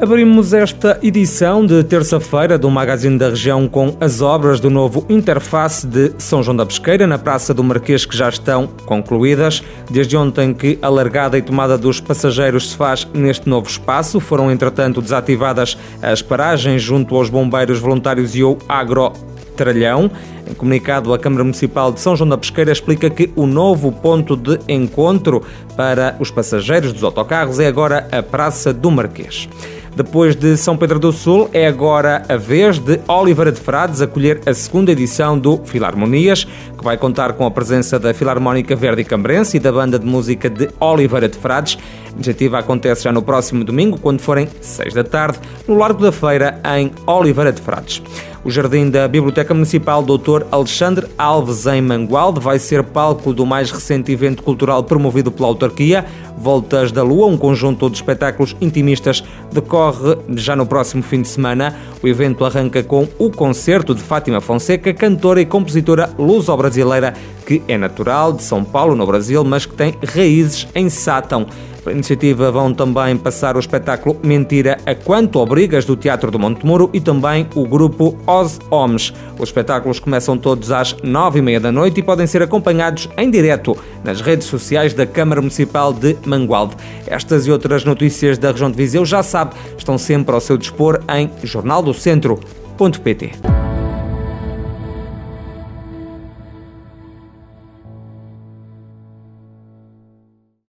Abrimos esta edição de terça-feira do Magazine da Região com as obras do novo interface de São João da Pesqueira na Praça do Marquês que já estão concluídas. Desde ontem que a largada e tomada dos passageiros se faz neste novo espaço, foram entretanto desativadas as paragens junto aos bombeiros voluntários e o agro Tralhão. Em comunicado, a Câmara Municipal de São João da Pesqueira explica que o novo ponto de encontro para os passageiros dos autocarros é agora a Praça do Marquês. Depois de São Pedro do Sul, é agora a vez de Oliveira de Frades acolher a segunda edição do Filarmonias, que vai contar com a presença da Filarmónica Verde Cambrense e da banda de música de Oliveira de Frades. A iniciativa acontece já no próximo domingo, quando forem seis da tarde, no Largo da Feira, em Oliveira de Frades. O jardim da Biblioteca Municipal Dr. Alexandre Alves, em Mangualde, vai ser palco do mais recente evento cultural promovido pela autarquia, Voltas da Lua, um conjunto de espetáculos intimistas, decorre já no próximo fim de semana. O evento arranca com o concerto de Fátima Fonseca, cantora e compositora luso-brasileira, que é natural de São Paulo, no Brasil, mas que tem raízes em Sátão. Pela iniciativa vão também passar o espetáculo Mentira a Quanto Obrigas do Teatro do Montemuro e também o grupo Os Homens. Os espetáculos começam todos às nove e meia da noite e podem ser acompanhados em direto nas redes sociais da Câmara Municipal de Mangualde. Estas e outras notícias da região de Viseu já sabe, estão sempre ao seu dispor em jornaldocentro.pt.